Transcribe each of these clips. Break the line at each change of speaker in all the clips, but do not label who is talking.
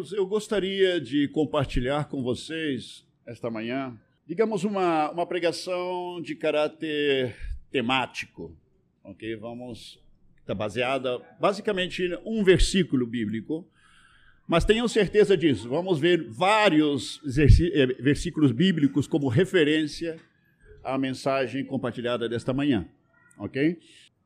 Queridos, eu gostaria de compartilhar com vocês esta manhã, digamos, uma, uma pregação de caráter temático, ok? Vamos, está baseada basicamente em um versículo bíblico, mas tenham certeza disso. Vamos ver vários eh, versículos bíblicos como referência à mensagem compartilhada desta manhã, ok?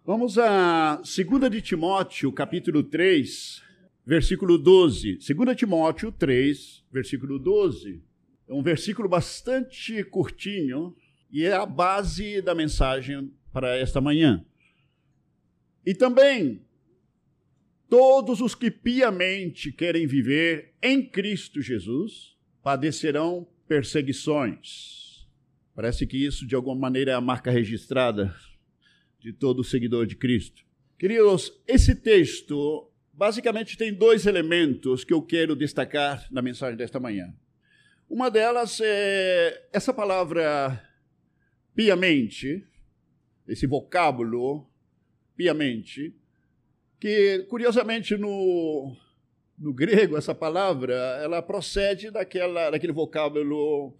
Vamos a 2 de Timóteo, capítulo 3, versículo 12. 2 Timóteo 3, versículo 12. É um versículo bastante curtinho e é a base da mensagem para esta manhã. E também, todos os que piamente querem viver em Cristo Jesus padecerão perseguições. Parece que isso, de alguma maneira, é a marca registrada de todo seguidor de Cristo. Queridos, esse texto basicamente tem dois elementos que eu quero destacar na mensagem desta manhã. Uma delas é essa palavra piamente, esse vocábulo piamente, que curiosamente no, no grego essa palavra ela procede daquela, daquele vocábulo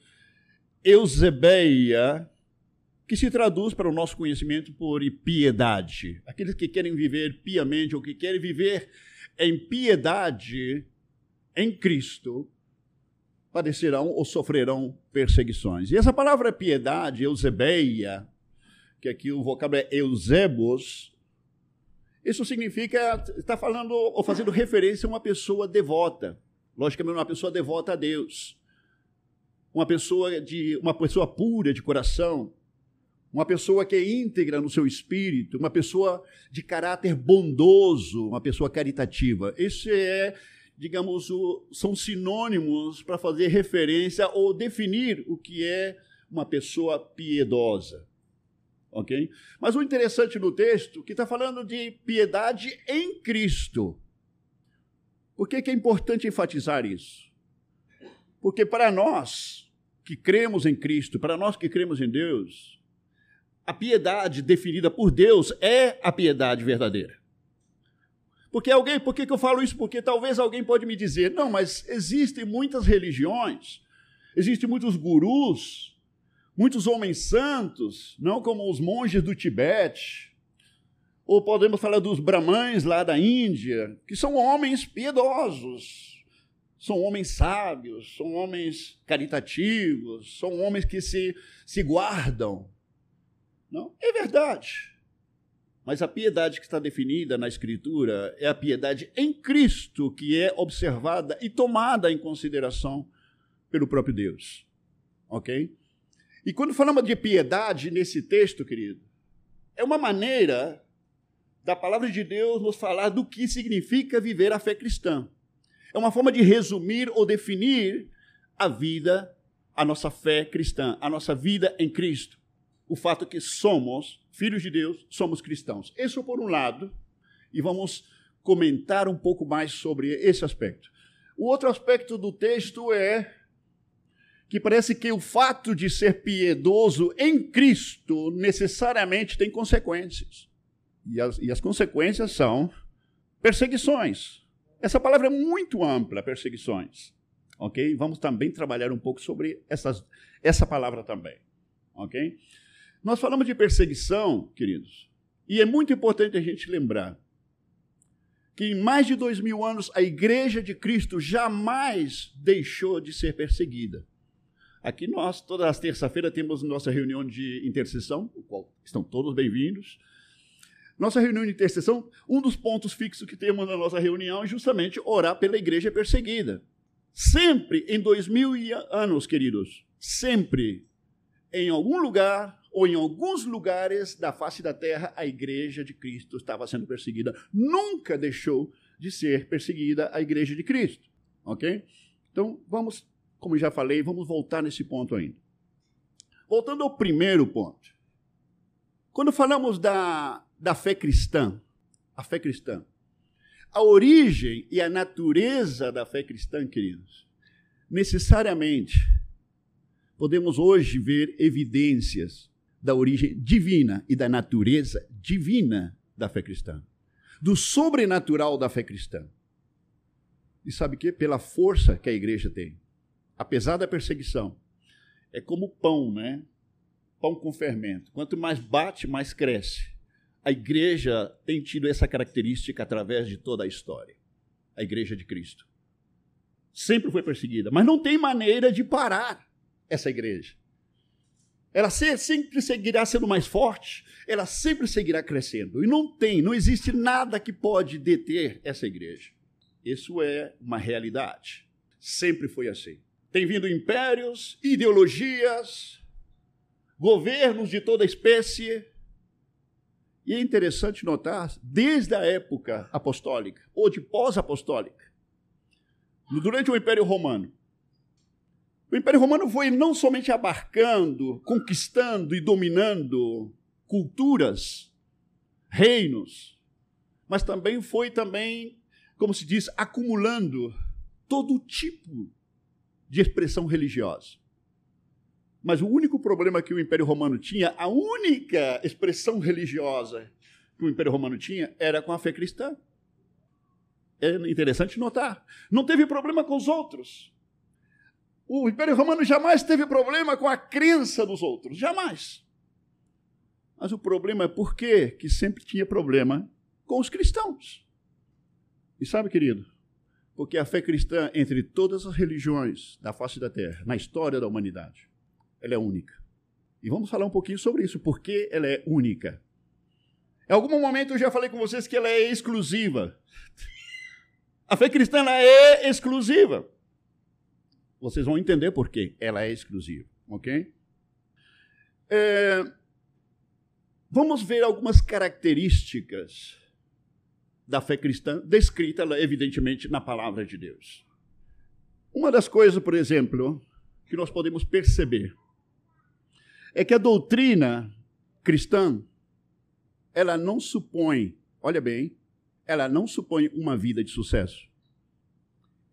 eusebeia, que se traduz para o nosso conhecimento por piedade. Aqueles que querem viver piamente ou que querem viver em piedade em Cristo padecerão ou sofrerão perseguições. E essa palavra piedade, eusebeia, que aqui o vocábulo é eusebos, isso significa, está falando ou fazendo referência a uma pessoa devota. Logicamente, uma pessoa devota a Deus. Uma pessoa de uma pessoa pura de coração, uma pessoa que é íntegra no seu espírito, uma pessoa de caráter bondoso, uma pessoa caritativa. Esse é, digamos, o, são sinônimos para fazer referência ou definir o que é uma pessoa piedosa. Ok? Mas o interessante no texto que está falando de piedade em Cristo. Por que, que é importante enfatizar isso? Porque para nós que cremos em Cristo, para nós que cremos em Deus, a piedade definida por Deus é a piedade verdadeira. Porque alguém, por que, eu falo isso? Porque talvez alguém pode me dizer, não, mas existem muitas religiões, existem muitos gurus, muitos homens santos, não como os monges do Tibete, ou podemos falar dos brahmães lá da Índia, que são homens piedosos, são homens sábios, são homens caritativos, são homens que se, se guardam. Não, é verdade. Mas a piedade que está definida na Escritura é a piedade em Cristo, que é observada e tomada em consideração pelo próprio Deus. Ok? E quando falamos de piedade nesse texto, querido, é uma maneira da palavra de Deus nos falar do que significa viver a fé cristã. É uma forma de resumir ou definir a vida, a nossa fé cristã, a nossa vida em Cristo o fato que somos filhos de Deus, somos cristãos. Isso por um lado, e vamos comentar um pouco mais sobre esse aspecto. O outro aspecto do texto é que parece que o fato de ser piedoso em Cristo necessariamente tem consequências. E as, e as consequências são perseguições. Essa palavra é muito ampla, perseguições. Ok? Vamos também trabalhar um pouco sobre essas, essa palavra também. Ok? Nós falamos de perseguição, queridos, e é muito importante a gente lembrar que em mais de dois mil anos a Igreja de Cristo jamais deixou de ser perseguida. Aqui nós, todas as terças-feiras, temos nossa reunião de intercessão, o qual estão todos bem-vindos. Nossa reunião de intercessão, um dos pontos fixos que temos na nossa reunião é justamente orar pela igreja perseguida. Sempre em dois mil anos, queridos, sempre em algum lugar ou em alguns lugares da face da terra, a igreja de Cristo estava sendo perseguida. Nunca deixou de ser perseguida a igreja de Cristo. Ok? Então, vamos, como já falei, vamos voltar nesse ponto ainda. Voltando ao primeiro ponto. Quando falamos da, da fé cristã, a fé cristã, a origem e a natureza da fé cristã, queridos, necessariamente podemos hoje ver evidências da origem divina e da natureza divina da fé cristã, do sobrenatural da fé cristã. E sabe o que? Pela força que a igreja tem. Apesar da perseguição. É como pão, né? Pão com fermento. Quanto mais bate, mais cresce. A igreja tem tido essa característica através de toda a história. A igreja de Cristo. Sempre foi perseguida, mas não tem maneira de parar essa igreja. Ela sempre seguirá sendo mais forte, ela sempre seguirá crescendo. E não tem, não existe nada que pode deter essa igreja. Isso é uma realidade. Sempre foi assim. Tem vindo impérios, ideologias, governos de toda espécie. E é interessante notar, desde a época apostólica, ou de pós-apostólica, durante o Império Romano, o Império Romano foi não somente abarcando, conquistando e dominando culturas, reinos, mas também foi também, como se diz, acumulando todo tipo de expressão religiosa. Mas o único problema que o Império Romano tinha, a única expressão religiosa que o Império Romano tinha, era com a fé cristã. É interessante notar. Não teve problema com os outros. O Império Romano jamais teve problema com a crença dos outros, jamais. Mas o problema é por quê? que sempre tinha problema com os cristãos. E sabe, querido, porque a fé cristã, entre todas as religiões da face da terra, na história da humanidade, ela é única. E vamos falar um pouquinho sobre isso, porque ela é única. Em algum momento eu já falei com vocês que ela é exclusiva. A fé cristã é exclusiva. Vocês vão entender por que ela é exclusiva, ok? É, vamos ver algumas características da fé cristã, descrita, evidentemente, na palavra de Deus. Uma das coisas, por exemplo, que nós podemos perceber é que a doutrina cristã, ela não supõe, olha bem, ela não supõe uma vida de sucesso.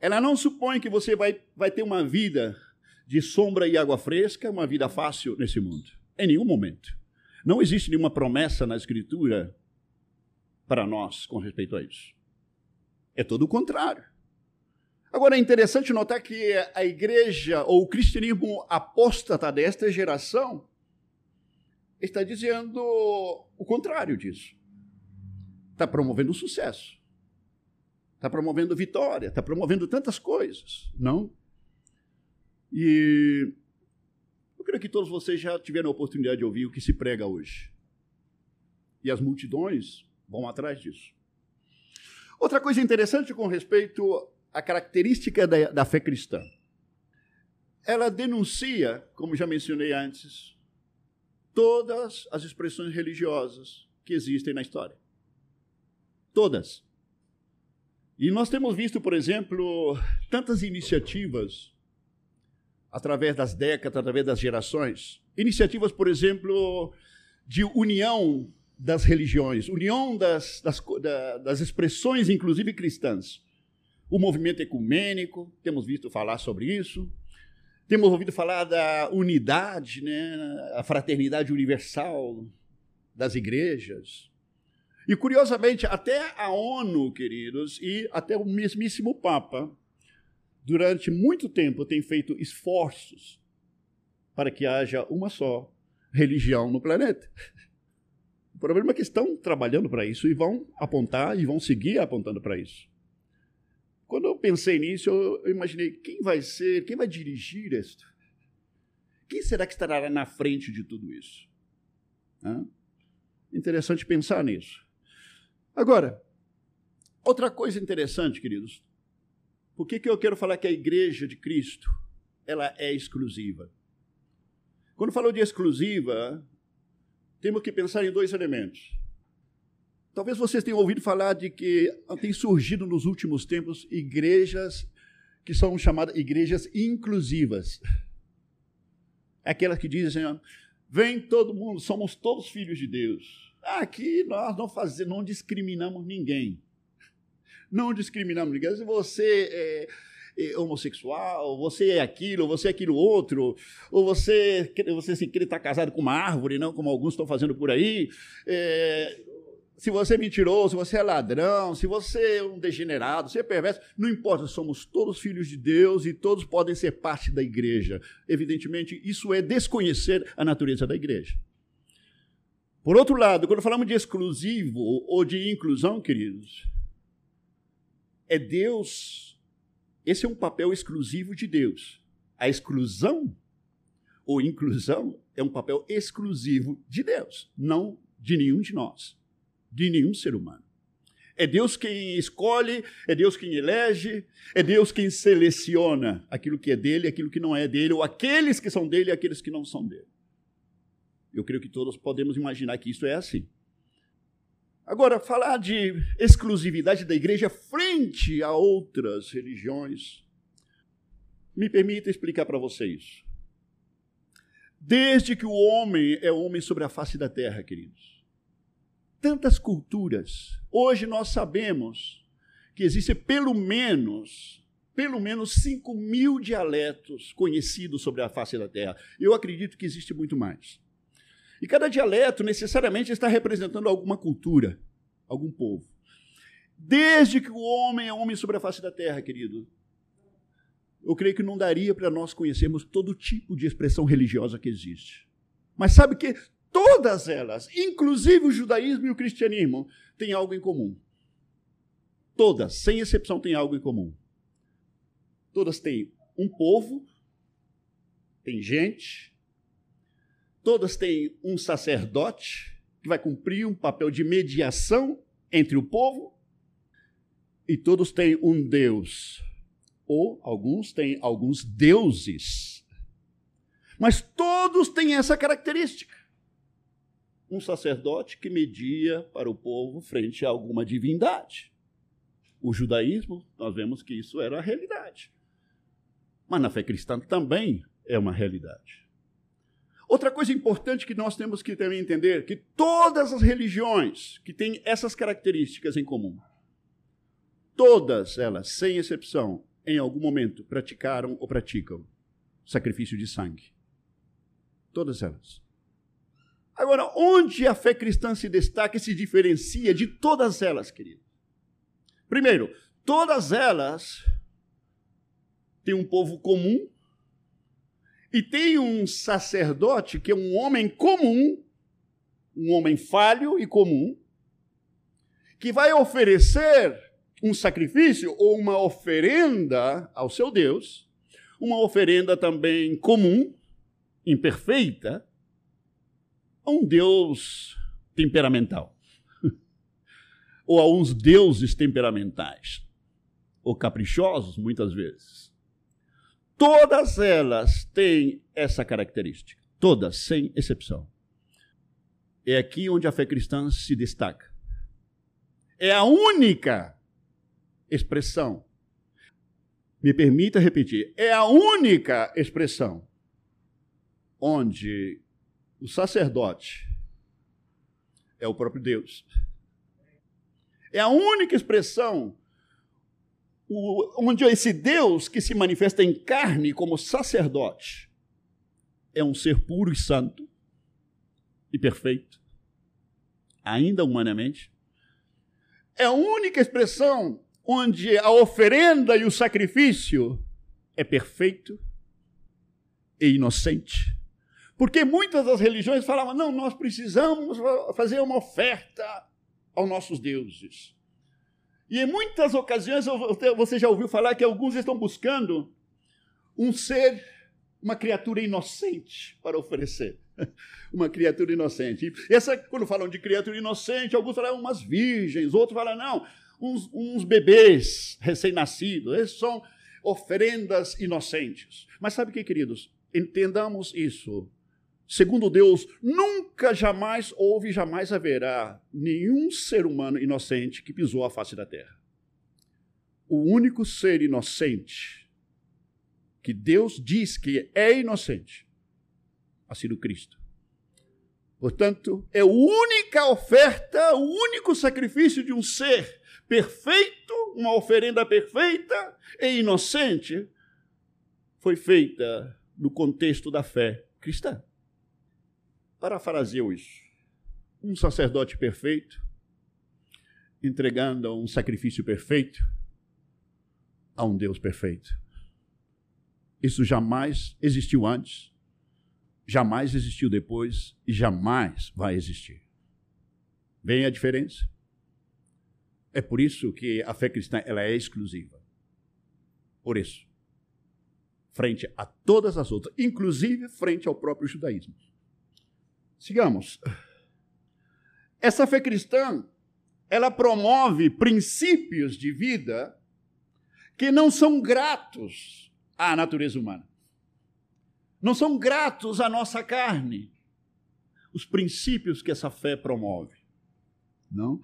Ela não supõe que você vai, vai ter uma vida de sombra e água fresca, uma vida fácil nesse mundo. Em nenhum momento. Não existe nenhuma promessa na Escritura para nós com respeito a isso. É todo o contrário. Agora é interessante notar que a igreja ou o cristianismo apóstata desta geração está dizendo o contrário disso. Está promovendo o sucesso está promovendo vitória, está promovendo tantas coisas, não? E eu creio que todos vocês já tiveram a oportunidade de ouvir o que se prega hoje. E as multidões vão atrás disso. Outra coisa interessante com respeito à característica da, da fé cristã. Ela denuncia, como já mencionei antes, todas as expressões religiosas que existem na história. Todas. E nós temos visto, por exemplo, tantas iniciativas através das décadas, através das gerações. Iniciativas, por exemplo, de união das religiões, união das, das, das expressões, inclusive cristãs. O movimento ecumênico, temos visto falar sobre isso. Temos ouvido falar da unidade, né, a fraternidade universal das igrejas. E curiosamente, até a ONU, queridos, e até o mesmíssimo Papa, durante muito tempo tem feito esforços para que haja uma só religião no planeta. O problema é que estão trabalhando para isso e vão apontar e vão seguir apontando para isso. Quando eu pensei nisso, eu imaginei quem vai ser, quem vai dirigir isto? Quem será que estará na frente de tudo isso? Hã? Interessante pensar nisso. Agora, outra coisa interessante, queridos. Por que, que eu quero falar que a igreja de Cristo ela é exclusiva? Quando falou de exclusiva, temos que pensar em dois elementos. Talvez vocês tenham ouvido falar de que tem surgido nos últimos tempos igrejas que são chamadas igrejas inclusivas. Aquelas que dizem, vem todo mundo, somos todos filhos de Deus. Aqui nós não fazemos, não discriminamos ninguém. Não discriminamos ninguém. Se você é, é homossexual, você é aquilo, você é aquilo outro, ou você, você se quer estar casado com uma árvore, não como alguns estão fazendo por aí. É, se você é mentiroso, se você é ladrão, se você é um degenerado, se é perverso, não importa, somos todos filhos de Deus e todos podem ser parte da igreja. Evidentemente, isso é desconhecer a natureza da igreja. Por outro lado, quando falamos de exclusivo ou de inclusão, queridos, é Deus, esse é um papel exclusivo de Deus. A exclusão ou inclusão é um papel exclusivo de Deus, não de nenhum de nós de nenhum ser humano. É Deus quem escolhe, é Deus quem elege, é Deus quem seleciona aquilo que é dele, aquilo que não é dele, ou aqueles que são dele e aqueles que não são dele. Eu creio que todos podemos imaginar que isso é assim. Agora, falar de exclusividade da igreja frente a outras religiões, me permita explicar para vocês. Desde que o homem é homem sobre a face da terra, queridos, tantas culturas. Hoje nós sabemos que existe pelo menos, pelo menos 5 mil dialetos conhecidos sobre a face da Terra. Eu acredito que existe muito mais. E cada dialeto necessariamente está representando alguma cultura, algum povo. Desde que o homem é homem sobre a face da terra, querido, eu creio que não daria para nós conhecermos todo tipo de expressão religiosa que existe. Mas sabe que Todas elas, inclusive o judaísmo e o cristianismo, têm algo em comum. Todas, sem exceção, têm algo em comum. Todas têm um povo, tem gente, todas têm um sacerdote que vai cumprir um papel de mediação entre o povo, e todos têm um Deus, ou alguns têm alguns deuses. Mas todos têm essa característica um sacerdote que media para o povo frente a alguma divindade. O judaísmo, nós vemos que isso era a realidade. Mas na fé cristã também é uma realidade. Outra coisa importante que nós temos que também entender que todas as religiões que têm essas características em comum, todas elas, sem exceção, em algum momento praticaram ou praticam sacrifício de sangue. Todas elas. Agora, onde a fé cristã se destaca e se diferencia de todas elas, querido? Primeiro, todas elas têm um povo comum e tem um sacerdote que é um homem comum, um homem falho e comum, que vai oferecer um sacrifício ou uma oferenda ao seu Deus, uma oferenda também comum, imperfeita, a um Deus temperamental, ou a uns deuses temperamentais, ou caprichosos, muitas vezes. Todas elas têm essa característica, todas, sem exceção. É aqui onde a fé cristã se destaca. É a única expressão. Me permita repetir, é a única expressão onde o sacerdote é o próprio Deus. É a única expressão onde esse Deus que se manifesta em carne como sacerdote é um ser puro e santo e perfeito, ainda humanamente. É a única expressão onde a oferenda e o sacrifício é perfeito e inocente. Porque muitas das religiões falavam: não, nós precisamos fazer uma oferta aos nossos deuses. E em muitas ocasiões você já ouviu falar que alguns estão buscando um ser, uma criatura inocente para oferecer. uma criatura inocente. E essa, quando falam de criatura inocente, alguns falam umas virgens, outros falam, não, uns, uns bebês recém-nascidos. Esses são oferendas inocentes. Mas sabe o que, queridos? Entendamos isso Segundo Deus, nunca, jamais houve, jamais haverá nenhum ser humano inocente que pisou a face da terra. O único ser inocente que Deus diz que é inocente ha sido Cristo. Portanto, é a única oferta, o único sacrifício de um ser perfeito, uma oferenda perfeita e inocente, foi feita no contexto da fé cristã. Parafraseu isso. Um sacerdote perfeito, entregando um sacrifício perfeito a um Deus perfeito. Isso jamais existiu antes, jamais existiu depois e jamais vai existir. Vem a diferença? É por isso que a fé cristã ela é exclusiva. Por isso. Frente a todas as outras, inclusive frente ao próprio judaísmo. Sigamos. Essa fé cristã, ela promove princípios de vida que não são gratos à natureza humana. Não são gratos à nossa carne. Os princípios que essa fé promove. Não?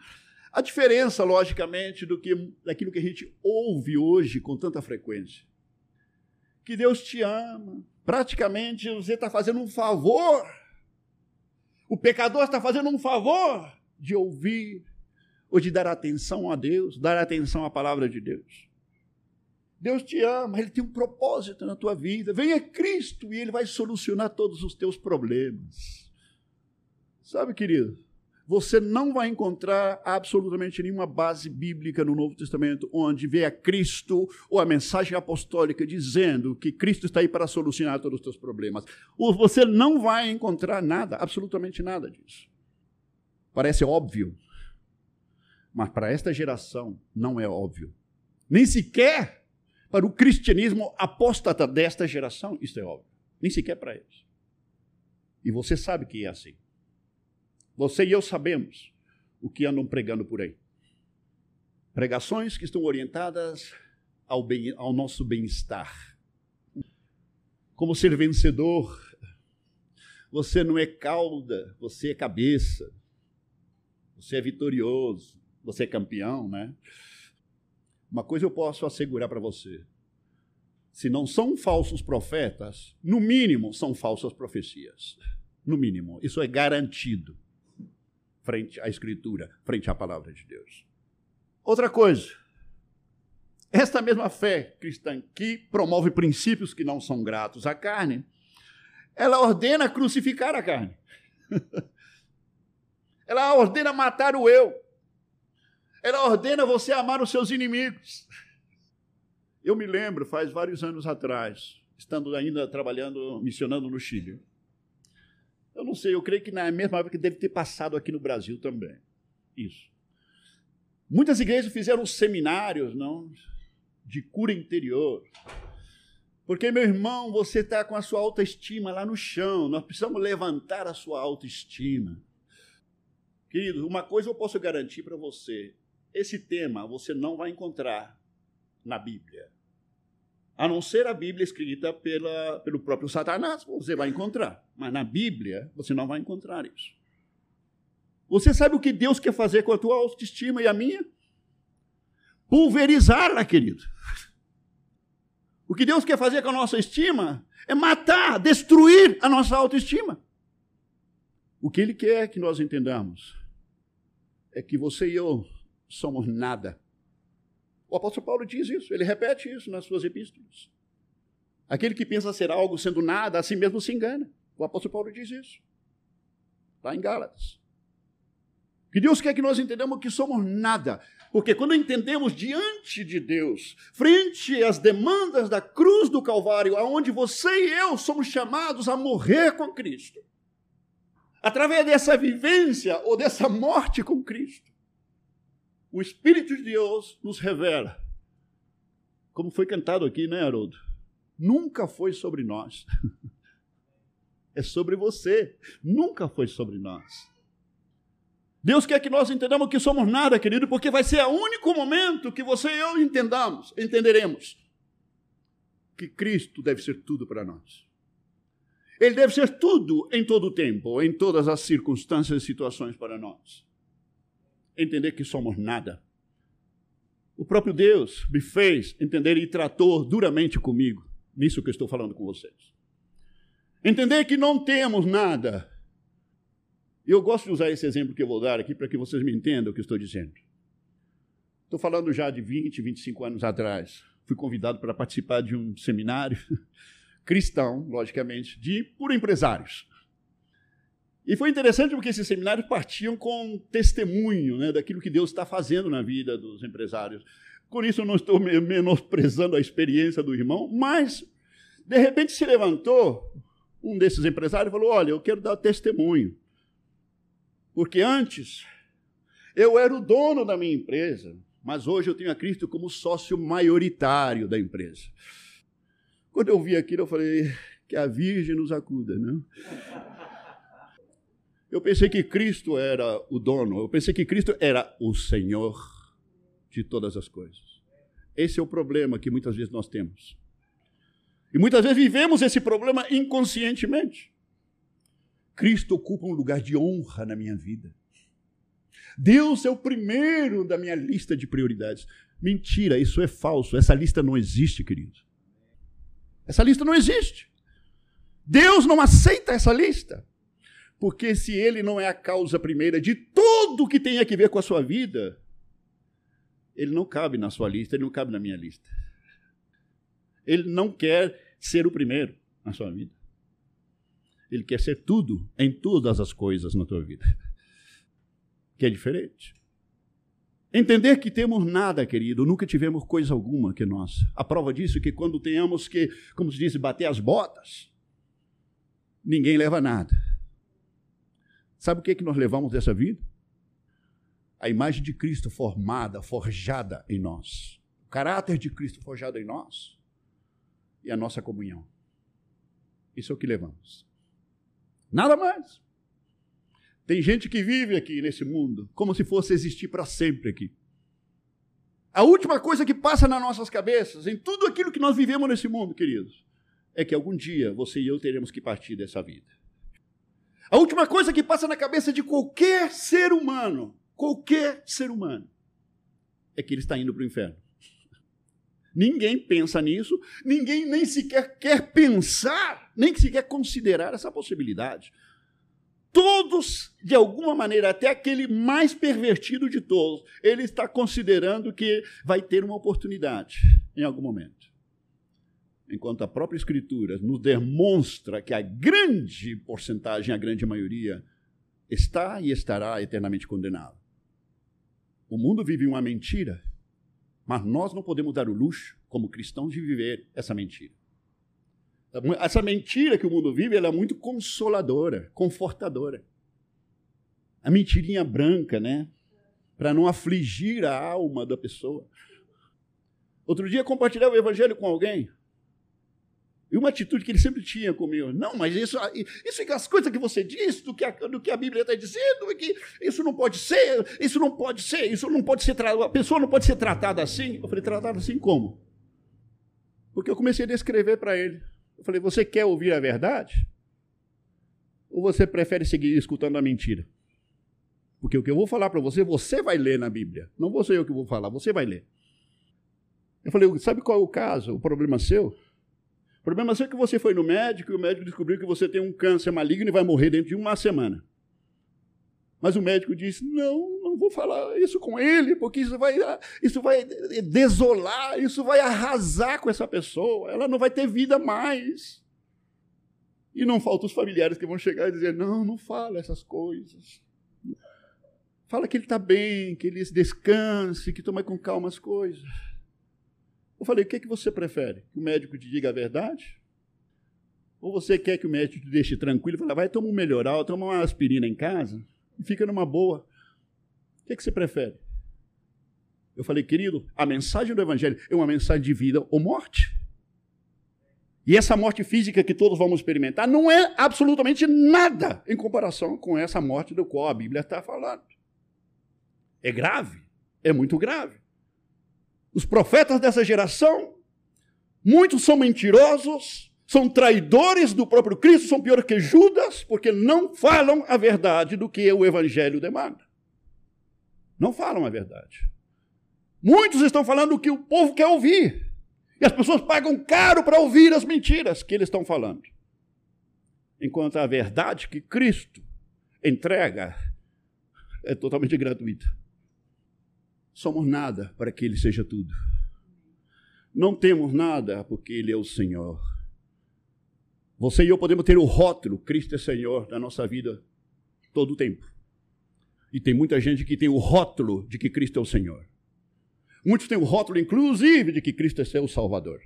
A diferença, logicamente, do que daquilo que a gente ouve hoje com tanta frequência. Que Deus te ama. Praticamente você está fazendo um favor. O pecador está fazendo um favor de ouvir ou de dar atenção a Deus, dar atenção à palavra de Deus. Deus te ama, Ele tem um propósito na tua vida. Venha Cristo e Ele vai solucionar todos os teus problemas. Sabe, querido? Você não vai encontrar absolutamente nenhuma base bíblica no Novo Testamento onde vê a Cristo ou a mensagem apostólica dizendo que Cristo está aí para solucionar todos os teus problemas. Você não vai encontrar nada, absolutamente nada disso. Parece óbvio, mas para esta geração não é óbvio. Nem sequer para o cristianismo apóstata desta geração, isso é óbvio. Nem sequer para eles. E você sabe que é assim. Você e eu sabemos o que andam pregando por aí. Pregações que estão orientadas ao, bem, ao nosso bem-estar. Como ser vencedor. Você não é cauda, você é cabeça. Você é vitorioso, você é campeão, né? Uma coisa eu posso assegurar para você. Se não são falsos profetas, no mínimo são falsas profecias. No mínimo, isso é garantido frente à Escritura, frente à palavra de Deus. Outra coisa, esta mesma fé cristã que promove princípios que não são gratos à carne, ela ordena crucificar a carne. ela ordena matar o eu. Ela ordena você amar os seus inimigos. Eu me lembro, faz vários anos atrás, estando ainda trabalhando, missionando no Chile. Eu não sei, eu creio que na mesma época deve ter passado aqui no Brasil também. Isso. Muitas igrejas fizeram seminários, não, de cura interior. Porque, meu irmão, você está com a sua autoestima lá no chão. Nós precisamos levantar a sua autoestima. Querido, uma coisa eu posso garantir para você: esse tema você não vai encontrar na Bíblia. A não ser a Bíblia escrita pela, pelo próprio Satanás, você vai encontrar. Mas na Bíblia, você não vai encontrar isso. Você sabe o que Deus quer fazer com a tua autoestima e a minha? Pulverizá-la, querido. O que Deus quer fazer com a nossa estima é matar, destruir a nossa autoestima. O que Ele quer que nós entendamos é que você e eu somos nada o apóstolo Paulo diz isso, ele repete isso nas suas epístolas. Aquele que pensa ser algo sendo nada, a si mesmo se engana. O apóstolo Paulo diz isso. Lá em Gálatas. Que Deus quer que nós entendamos que somos nada. Porque quando entendemos diante de Deus, frente às demandas da cruz do Calvário, aonde você e eu somos chamados a morrer com Cristo, através dessa vivência ou dessa morte com Cristo, o Espírito de Deus nos revela. Como foi cantado aqui, né, Haroldo? Nunca foi sobre nós. É sobre você. Nunca foi sobre nós. Deus quer que nós entendamos que somos nada, querido, porque vai ser o único momento que você e eu entendamos, entenderemos que Cristo deve ser tudo para nós. Ele deve ser tudo em todo o tempo, em todas as circunstâncias e situações para nós entender que somos nada. O próprio Deus me fez entender e tratou duramente comigo, nisso que eu estou falando com vocês. Entender que não temos nada. Eu gosto de usar esse exemplo que eu vou dar aqui para que vocês me entendam o que estou dizendo. Estou falando já de 20, 25 anos atrás. Fui convidado para participar de um seminário cristão, logicamente, de por empresários. E foi interessante porque esses seminários partiam com testemunho né, daquilo que Deus está fazendo na vida dos empresários. Com isso, eu não estou menosprezando a experiência do irmão, mas, de repente, se levantou um desses empresários e falou: Olha, eu quero dar testemunho. Porque antes, eu era o dono da minha empresa, mas hoje eu tenho a Cristo como sócio maioritário da empresa. Quando eu vi aquilo, eu falei: Que a Virgem nos acuda, não? Eu pensei que Cristo era o dono, eu pensei que Cristo era o Senhor de todas as coisas. Esse é o problema que muitas vezes nós temos. E muitas vezes vivemos esse problema inconscientemente. Cristo ocupa um lugar de honra na minha vida. Deus é o primeiro da minha lista de prioridades. Mentira, isso é falso. Essa lista não existe, querido. Essa lista não existe. Deus não aceita essa lista. Porque se ele não é a causa primeira de tudo que tem a ver com a sua vida, ele não cabe na sua lista, ele não cabe na minha lista. Ele não quer ser o primeiro na sua vida. Ele quer ser tudo em todas as coisas na tua vida. Que é diferente. Entender que temos nada, querido, nunca tivemos coisa alguma que nós. A prova disso é que quando tenhamos que, como se diz, bater as botas, ninguém leva nada. Sabe o que, é que nós levamos dessa vida? A imagem de Cristo formada, forjada em nós. O caráter de Cristo forjado em nós. E a nossa comunhão. Isso é o que levamos. Nada mais. Tem gente que vive aqui nesse mundo como se fosse existir para sempre aqui. A última coisa que passa nas nossas cabeças, em tudo aquilo que nós vivemos nesse mundo, queridos, é que algum dia você e eu teremos que partir dessa vida. A última coisa que passa na cabeça de qualquer ser humano, qualquer ser humano, é que ele está indo para o inferno. Ninguém pensa nisso, ninguém nem sequer quer pensar, nem sequer considerar essa possibilidade. Todos, de alguma maneira, até aquele mais pervertido de todos, ele está considerando que vai ter uma oportunidade em algum momento enquanto a própria Escritura nos demonstra que a grande porcentagem, a grande maioria, está e estará eternamente condenado. O mundo vive uma mentira, mas nós não podemos dar o luxo, como cristãos, de viver essa mentira. Essa mentira que o mundo vive é muito consoladora, confortadora. A mentirinha branca, né? Para não afligir a alma da pessoa. Outro dia compartilhei o evangelho com alguém. E uma atitude que ele sempre tinha comigo. Não, mas isso, isso é as coisas que você diz, do que a, do que a Bíblia está dizendo, é que isso não pode ser, isso não pode ser, isso não pode ser tratado, a pessoa não pode ser tratada assim. Eu falei, tratada assim como? Porque eu comecei a descrever para ele. Eu falei, você quer ouvir a verdade? Ou você prefere seguir escutando a mentira? Porque o que eu vou falar para você, você vai ler na Bíblia. Não vou ser eu que vou falar, você vai ler. Eu falei, sabe qual é o caso, o problema seu? Problema é que você foi no médico e o médico descobriu que você tem um câncer maligno e vai morrer dentro de uma semana. Mas o médico disse: não, não vou falar isso com ele, porque isso vai, isso vai desolar, isso vai arrasar com essa pessoa, ela não vai ter vida mais. E não faltam os familiares que vão chegar e dizer: não, não fala essas coisas. Fala que ele está bem, que ele descanse, que tome com calma as coisas. Eu falei: o que, é que você prefere? Que o médico te diga a verdade? Ou você quer que o médico te deixe tranquilo fale, vai tomar um melhoral, toma uma aspirina em casa e fica numa boa? O que, é que você prefere? Eu falei, querido, a mensagem do Evangelho é uma mensagem de vida ou morte. E essa morte física que todos vamos experimentar não é absolutamente nada em comparação com essa morte do qual a Bíblia está falando. É grave, é muito grave. Os profetas dessa geração, muitos são mentirosos, são traidores do próprio Cristo, são piores que Judas, porque não falam a verdade do que o Evangelho demanda. Não falam a verdade. Muitos estão falando o que o povo quer ouvir. E as pessoas pagam caro para ouvir as mentiras que eles estão falando. Enquanto a verdade que Cristo entrega é totalmente gratuita somos nada para que Ele seja tudo. Não temos nada porque Ele é o Senhor. Você e eu podemos ter o rótulo, Cristo é Senhor, da nossa vida todo o tempo. E tem muita gente que tem o rótulo de que Cristo é o Senhor. Muitos têm o rótulo, inclusive, de que Cristo é seu Salvador.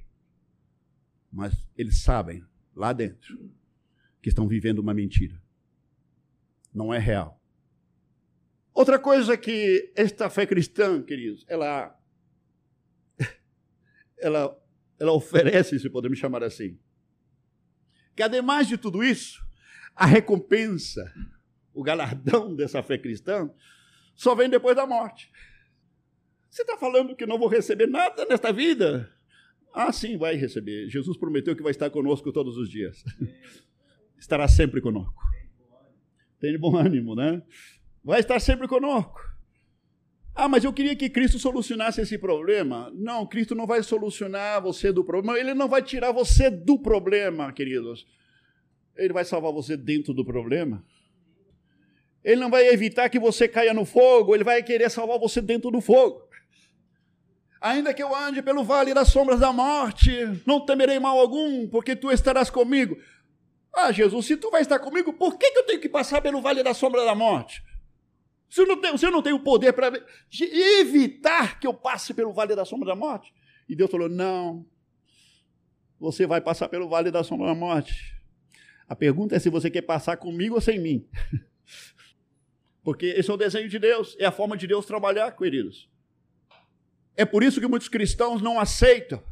Mas eles sabem, lá dentro, que estão vivendo uma mentira. Não é real. Outra coisa que esta fé cristã, queridos, ela, ela, ela oferece, se podemos chamar assim, que ademais de tudo isso, a recompensa, o galardão dessa fé cristã, só vem depois da morte. Você está falando que não vou receber nada nesta vida? Ah, sim, vai receber. Jesus prometeu que vai estar conosco todos os dias. Estará sempre conosco. Tem bom ânimo, né? Vai estar sempre conosco. Ah, mas eu queria que Cristo solucionasse esse problema. Não, Cristo não vai solucionar você do problema. Ele não vai tirar você do problema, queridos. Ele vai salvar você dentro do problema. Ele não vai evitar que você caia no fogo, ele vai querer salvar você dentro do fogo. Ainda que eu ande pelo vale das sombras da morte, não temerei mal algum, porque tu estarás comigo. Ah, Jesus, se tu vai estar comigo, por que, que eu tenho que passar pelo vale da sombra da morte? Se eu não tenho, se eu não tenho poder para evitar que eu passe pelo vale da sombra da morte? E Deus falou: não, você vai passar pelo vale da sombra da morte. A pergunta é se você quer passar comigo ou sem mim. Porque esse é o desenho de Deus, é a forma de Deus trabalhar, queridos. É por isso que muitos cristãos não aceitam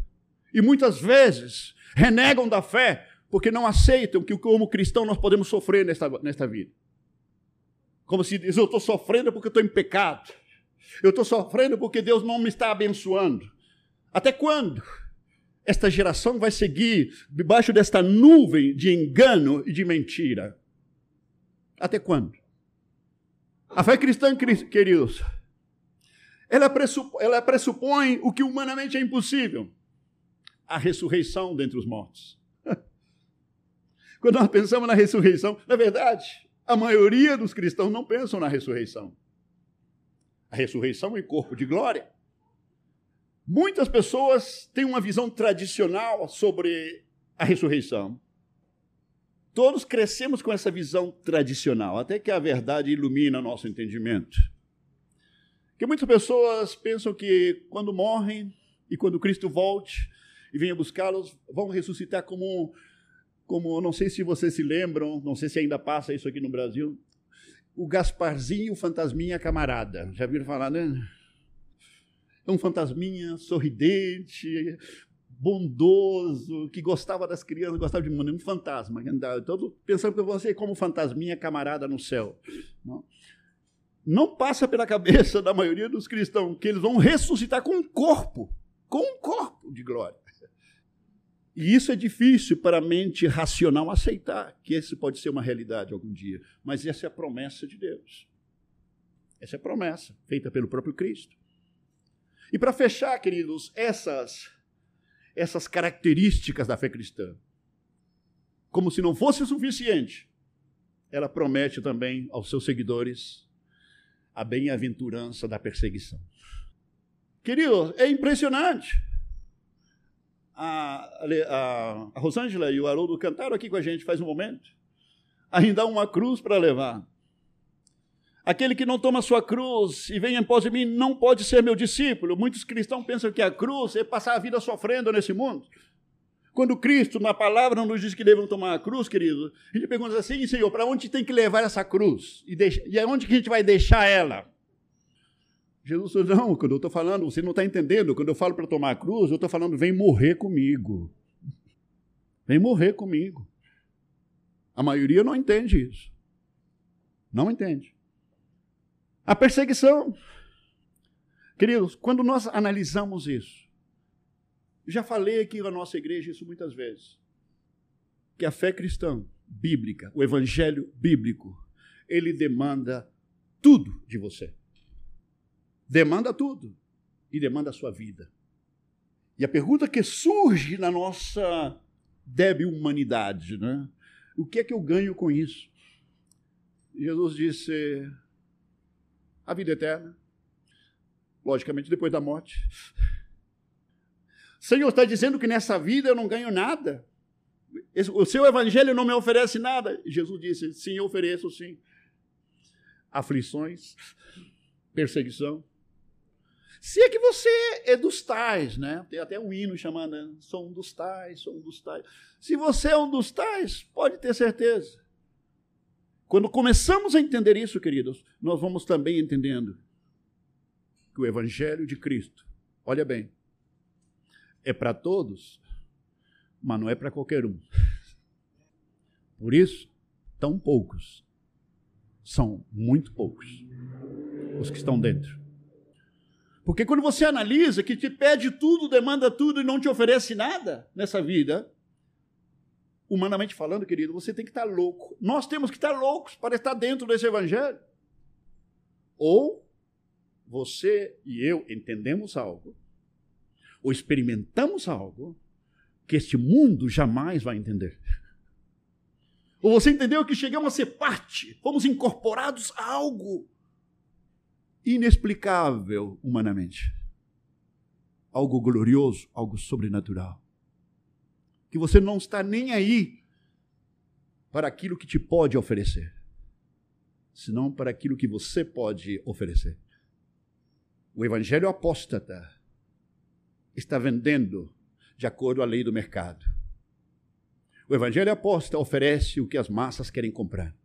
e muitas vezes renegam da fé, porque não aceitam que, como cristão, nós podemos sofrer nesta, nesta vida. Como se diz, eu estou sofrendo porque estou em pecado. Eu estou sofrendo porque Deus não me está abençoando. Até quando? Esta geração vai seguir debaixo desta nuvem de engano e de mentira. Até quando? A fé cristã, queridos, ela pressupõe, ela pressupõe o que humanamente é impossível: a ressurreição dentre os mortos. Quando nós pensamos na ressurreição, na verdade, a maioria dos cristãos não pensam na ressurreição. A ressurreição em corpo de glória. Muitas pessoas têm uma visão tradicional sobre a ressurreição. Todos crescemos com essa visão tradicional, até que a verdade ilumina nosso entendimento. Que muitas pessoas pensam que quando morrem e quando Cristo volte e venha buscá-los, vão ressuscitar como, como, não sei se vocês se lembram, não sei se ainda passa isso aqui no Brasil, o Gasparzinho, fantasminha camarada. Já viram falar, né? É um fantasminha sorridente, bondoso, que gostava das crianças, gostava de um fantasma. Todo pensando que você como fantasminha camarada no céu. Não? não passa pela cabeça da maioria dos cristãos que eles vão ressuscitar com um corpo, com um corpo de glória. E isso é difícil para a mente racional aceitar, que esse pode ser uma realidade algum dia. Mas essa é a promessa de Deus. Essa é a promessa feita pelo próprio Cristo. E para fechar, queridos, essas essas características da fé cristã. Como se não fosse suficiente, ela promete também aos seus seguidores a bem-aventurança da perseguição. Querido, é impressionante. A, a, a Rosângela e o Haroldo cantaram aqui com a gente faz um momento. Ainda há uma cruz para levar. Aquele que não toma sua cruz e vem em pós de mim não pode ser meu discípulo. Muitos cristãos pensam que a cruz é passar a vida sofrendo nesse mundo. Quando Cristo, na palavra, nos diz que devemos tomar a cruz, querido, a gente pergunta assim, Senhor, para onde tem que levar essa cruz? E, e aonde que a gente vai deixar ela? Jesus falou, não, quando eu estou falando, você não está entendendo, quando eu falo para tomar a cruz, eu estou falando, vem morrer comigo. Vem morrer comigo. A maioria não entende isso. Não entende. A perseguição. Queridos, quando nós analisamos isso, já falei aqui na nossa igreja isso muitas vezes, que a fé cristã bíblica, o evangelho bíblico, ele demanda tudo de você. Demanda tudo e demanda a sua vida. E a pergunta que surge na nossa débil humanidade, né? O que é que eu ganho com isso? Jesus disse: a vida eterna. Logicamente, depois da morte. O Senhor está dizendo que nessa vida eu não ganho nada. O seu evangelho não me oferece nada. Jesus disse: sim, eu ofereço sim. aflições, perseguição. Se é que você é dos tais, né? Tem até um hino chamando, né? sou um dos tais, sou um dos tais. Se você é um dos tais, pode ter certeza. Quando começamos a entender isso, queridos, nós vamos também entendendo que o Evangelho de Cristo, olha bem, é para todos, mas não é para qualquer um. Por isso, tão poucos, são muito poucos, os que estão dentro. Porque quando você analisa que te pede tudo, demanda tudo e não te oferece nada nessa vida, humanamente falando, querido, você tem que estar louco. Nós temos que estar loucos para estar dentro desse evangelho. Ou você e eu entendemos algo, ou experimentamos algo que este mundo jamais vai entender. Ou você entendeu que chegamos a ser parte, fomos incorporados a algo inexplicável humanamente. Algo glorioso, algo sobrenatural. Que você não está nem aí para aquilo que te pode oferecer, senão para aquilo que você pode oferecer. O evangelho apóstata está vendendo de acordo à lei do mercado. O evangelho apóstata oferece o que as massas querem comprar.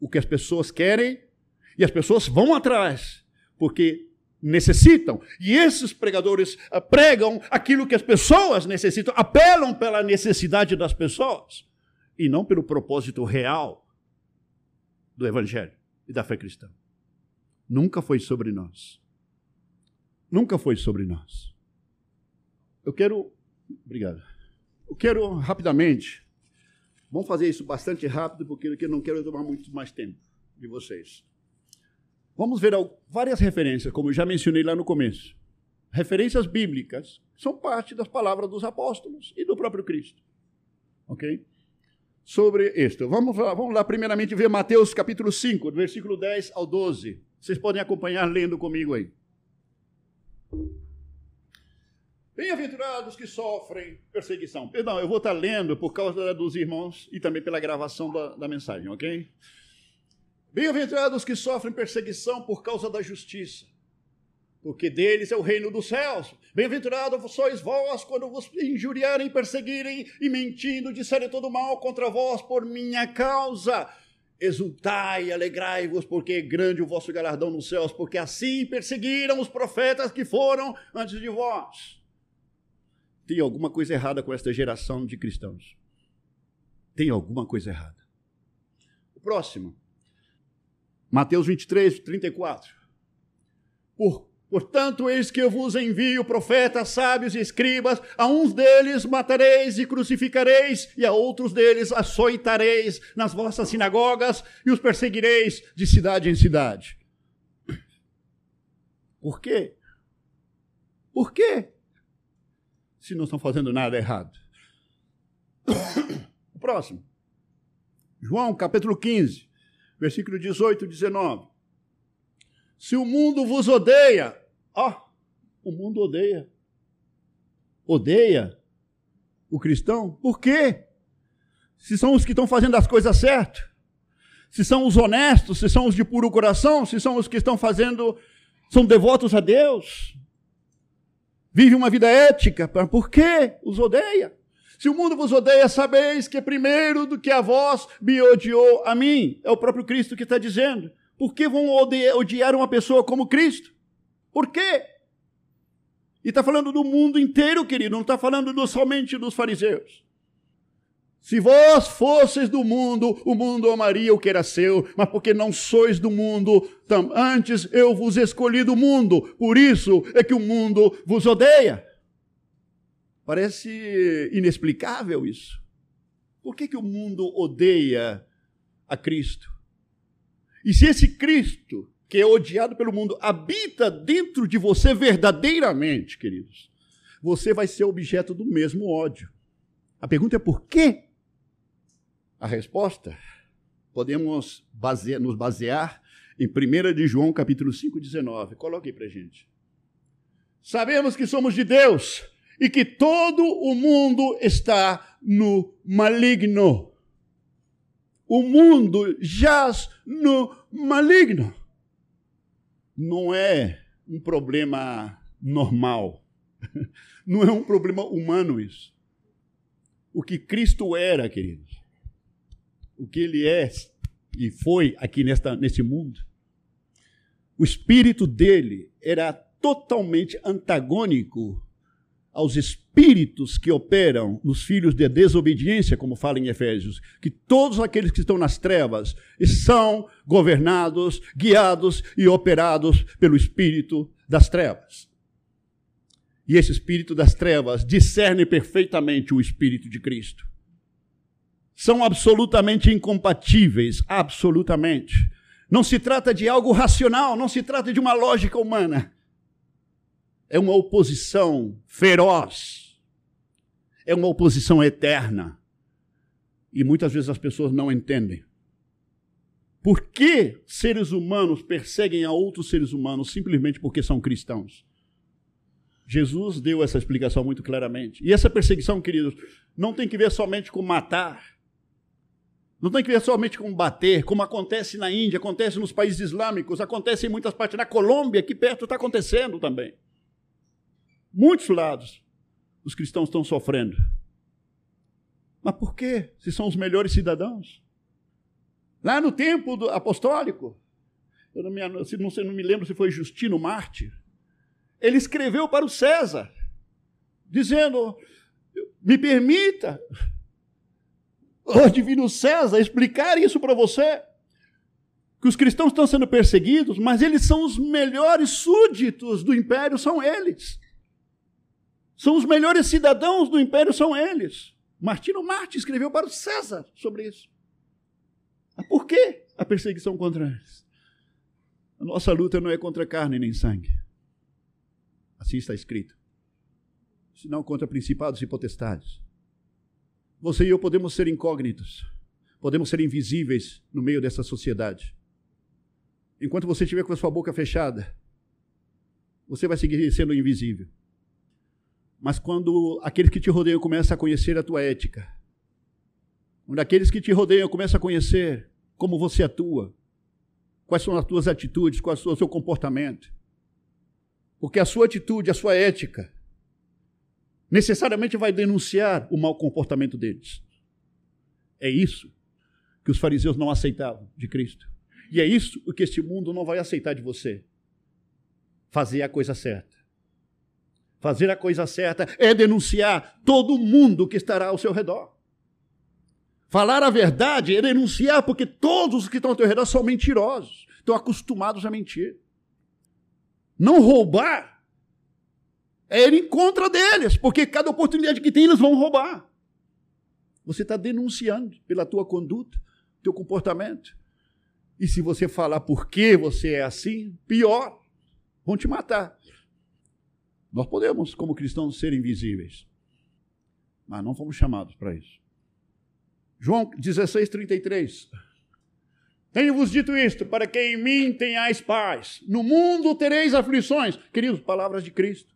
O que as pessoas querem e as pessoas vão atrás, porque necessitam. E esses pregadores ah, pregam aquilo que as pessoas necessitam, apelam pela necessidade das pessoas e não pelo propósito real do Evangelho e da fé cristã. Nunca foi sobre nós. Nunca foi sobre nós. Eu quero. Obrigado. Eu quero rapidamente. Vamos fazer isso bastante rápido, porque eu não quero tomar muito mais tempo de vocês. Vamos ver várias referências, como eu já mencionei lá no começo. Referências bíblicas são parte das palavras dos apóstolos e do próprio Cristo. Ok? Sobre isto. Vamos lá, vamos lá primeiramente ver Mateus capítulo 5, versículo 10 ao 12. Vocês podem acompanhar lendo comigo aí. Bem-aventurados que sofrem perseguição. Perdão, eu vou estar lendo por causa dos irmãos e também pela gravação da, da mensagem, ok? Bem-aventurados que sofrem perseguição por causa da justiça, porque deles é o reino dos céus. Bem-aventurados sois vós quando vos injuriarem, perseguirem e mentindo, disserem todo mal contra vós por minha causa. Exultai, alegrai-vos, porque é grande o vosso galardão nos céus, porque assim perseguiram os profetas que foram antes de vós. Tem alguma coisa errada com esta geração de cristãos. Tem alguma coisa errada. O próximo. Mateus 23, 34. Por, portanto, eis que eu vos envio profetas, sábios e escribas, a uns deles matareis e crucificareis, e a outros deles açoitareis nas vossas sinagogas e os perseguireis de cidade em cidade. Por quê? Por quê? Se não estão fazendo nada errado. O próximo. João capítulo 15 versículo 18 e 19. Se o mundo vos odeia, ó, o mundo odeia. Odeia o cristão? Por quê? Se são os que estão fazendo as coisas certas, se são os honestos, se são os de puro coração, se são os que estão fazendo, são devotos a Deus, vive uma vida ética, por que os odeia? Se o mundo vos odeia, sabeis que primeiro do que a vós me odiou a mim. É o próprio Cristo que está dizendo. Por que vão odiar uma pessoa como Cristo? Por quê? E está falando do mundo inteiro, querido, não está falando do, somente dos fariseus. Se vós fosseis do mundo, o mundo amaria o que era seu, mas porque não sois do mundo, antes eu vos escolhi do mundo, por isso é que o mundo vos odeia. Parece inexplicável isso. Por que, que o mundo odeia a Cristo? E se esse Cristo, que é odiado pelo mundo, habita dentro de você verdadeiramente, queridos, você vai ser objeto do mesmo ódio. A pergunta é por quê? A resposta, podemos basear, nos basear em 1 de João capítulo 5, 19. Coloque aí para gente. Sabemos que somos de Deus e que todo o mundo está no maligno. o mundo jaz no maligno. Não é um problema normal. Não é um problema humano isso. O que Cristo era, queridos, o que ele é e foi aqui nesta, nesse mundo, o espírito dele era totalmente antagônico aos espíritos que operam nos filhos de desobediência, como fala em Efésios, que todos aqueles que estão nas trevas são governados, guiados e operados pelo espírito das trevas. E esse espírito das trevas discerne perfeitamente o espírito de Cristo. São absolutamente incompatíveis, absolutamente. Não se trata de algo racional, não se trata de uma lógica humana é uma oposição feroz, é uma oposição eterna. E muitas vezes as pessoas não entendem. Por que seres humanos perseguem a outros seres humanos simplesmente porque são cristãos? Jesus deu essa explicação muito claramente. E essa perseguição, queridos, não tem que ver somente com matar. Não tem que ver somente com bater, como acontece na Índia, acontece nos países islâmicos, acontece em muitas partes. Na Colômbia, aqui perto, está acontecendo também muitos lados, os cristãos estão sofrendo. Mas por quê? Se são os melhores cidadãos? Lá no tempo apostólico, eu não me, não, sei, não me lembro se foi Justino Mártir, ele escreveu para o César, dizendo: me permita, o divino César, explicar isso para você. Que os cristãos estão sendo perseguidos, mas eles são os melhores súditos do império, são eles. São os melhores cidadãos do império, são eles. Martino Marte escreveu para o César sobre isso. Por que a perseguição contra eles? A nossa luta não é contra carne nem sangue. Assim está escrito. Senão contra principados e potestades. Você e eu podemos ser incógnitos. Podemos ser invisíveis no meio dessa sociedade. Enquanto você estiver com a sua boca fechada, você vai seguir sendo invisível. Mas quando aqueles que te rodeiam começam a conhecer a tua ética, quando aqueles que te rodeiam começam a conhecer como você atua, quais são as tuas atitudes, qual é o seu comportamento, porque a sua atitude, a sua ética, necessariamente vai denunciar o mau comportamento deles. É isso que os fariseus não aceitavam de Cristo. E é isso que este mundo não vai aceitar de você. Fazer a coisa certa. Fazer a coisa certa é denunciar todo mundo que estará ao seu redor. Falar a verdade é denunciar, porque todos os que estão ao teu redor são mentirosos, estão acostumados a mentir. Não roubar é ir em contra deles, porque cada oportunidade que tem, eles vão roubar. Você está denunciando pela tua conduta, teu comportamento. E se você falar por que você é assim, pior, vão te matar. Nós podemos, como cristãos, ser invisíveis, mas não fomos chamados para isso. João 16, 33. Tenho-vos dito isto, para que em mim tenhais paz. No mundo tereis aflições. Queridos, palavras de Cristo.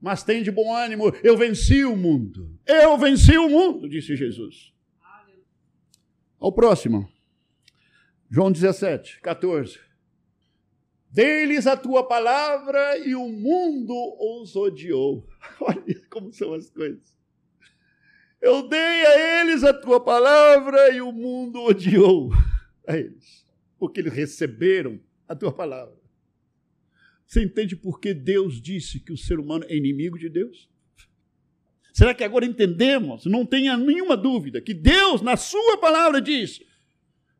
Mas tem de bom ânimo, eu venci o mundo. Eu venci o mundo, disse Jesus. Ao próximo. João 17, 14. Dei-lhes a tua palavra e o mundo os odiou. Olha como são as coisas. Eu dei a eles a tua palavra e o mundo odiou a eles, porque eles receberam a tua palavra. Você entende por que Deus disse que o ser humano é inimigo de Deus? Será que agora entendemos? Não tenha nenhuma dúvida que Deus, na Sua palavra, diz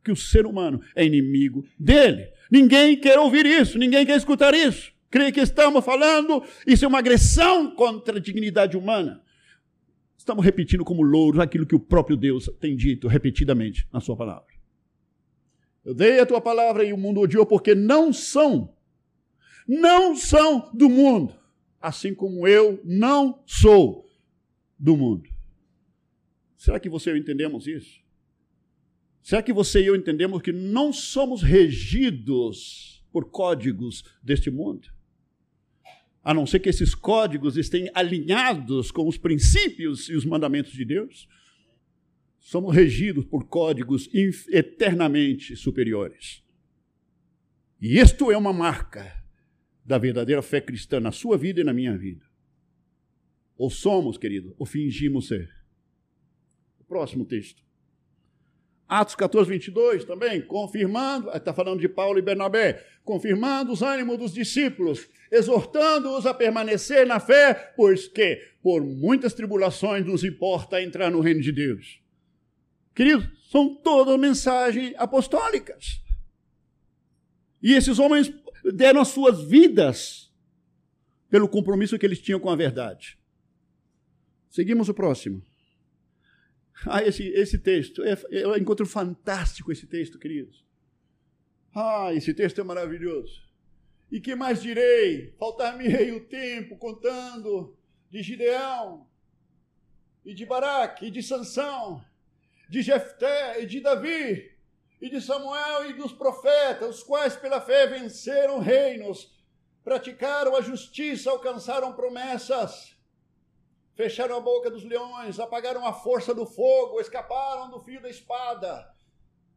que o ser humano é inimigo dele. Ninguém quer ouvir isso, ninguém quer escutar isso. Crê que estamos falando, isso é uma agressão contra a dignidade humana. Estamos repetindo como louros aquilo que o próprio Deus tem dito repetidamente na sua palavra. Eu dei a tua palavra e o mundo odiou porque não são, não são do mundo, assim como eu não sou do mundo. Será que você entendemos isso? Será que você e eu entendemos que não somos regidos por códigos deste mundo? A não ser que esses códigos estejam alinhados com os princípios e os mandamentos de Deus? somos regidos por códigos eternamente superiores. E isto é uma marca da verdadeira fé cristã na sua vida e na minha vida. Ou somos, querido, ou fingimos ser. O próximo texto. Atos 14, 22 também, confirmando, está falando de Paulo e Bernabé, confirmando os ânimos dos discípulos, exortando-os a permanecer na fé, pois que, por muitas tribulações, nos importa entrar no reino de Deus. Queridos, são todas mensagens apostólicas. E esses homens deram as suas vidas pelo compromisso que eles tinham com a verdade. Seguimos o próximo. Ah, esse, esse texto, é, eu encontro fantástico esse texto, queridos. Ah, esse texto é maravilhoso. E que mais direi? Faltar-me-ei o tempo contando de Gideão, e de Baraque, e de Sansão, de Jefté e de Davi, e de Samuel e dos profetas, os quais pela fé venceram reinos, praticaram a justiça, alcançaram promessas, fecharam a boca dos leões, apagaram a força do fogo, escaparam do fio da espada,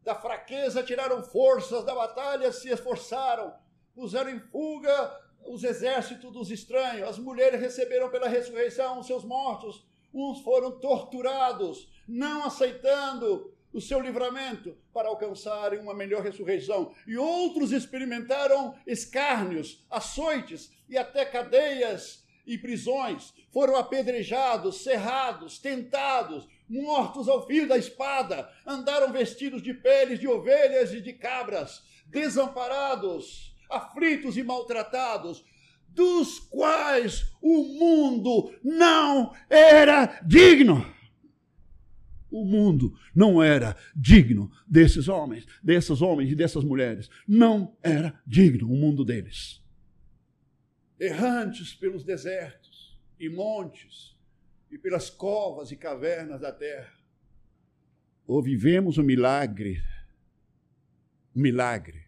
da fraqueza tiraram forças, da batalha se esforçaram, puseram em fuga os exércitos dos estranhos, as mulheres receberam pela ressurreição os seus mortos, uns foram torturados, não aceitando o seu livramento para alcançarem uma melhor ressurreição. E outros experimentaram escárnios, açoites e até cadeias e prisões. Foram apedrejados, cerrados, tentados, mortos ao fio da espada. Andaram vestidos de peles de ovelhas e de cabras, desamparados, aflitos e maltratados, dos quais o mundo não era digno o mundo não era digno desses homens, desses homens e dessas mulheres. Não era digno o mundo deles. Errantes pelos desertos e montes e pelas covas e cavernas da terra. Ou vivemos o milagre, o milagre,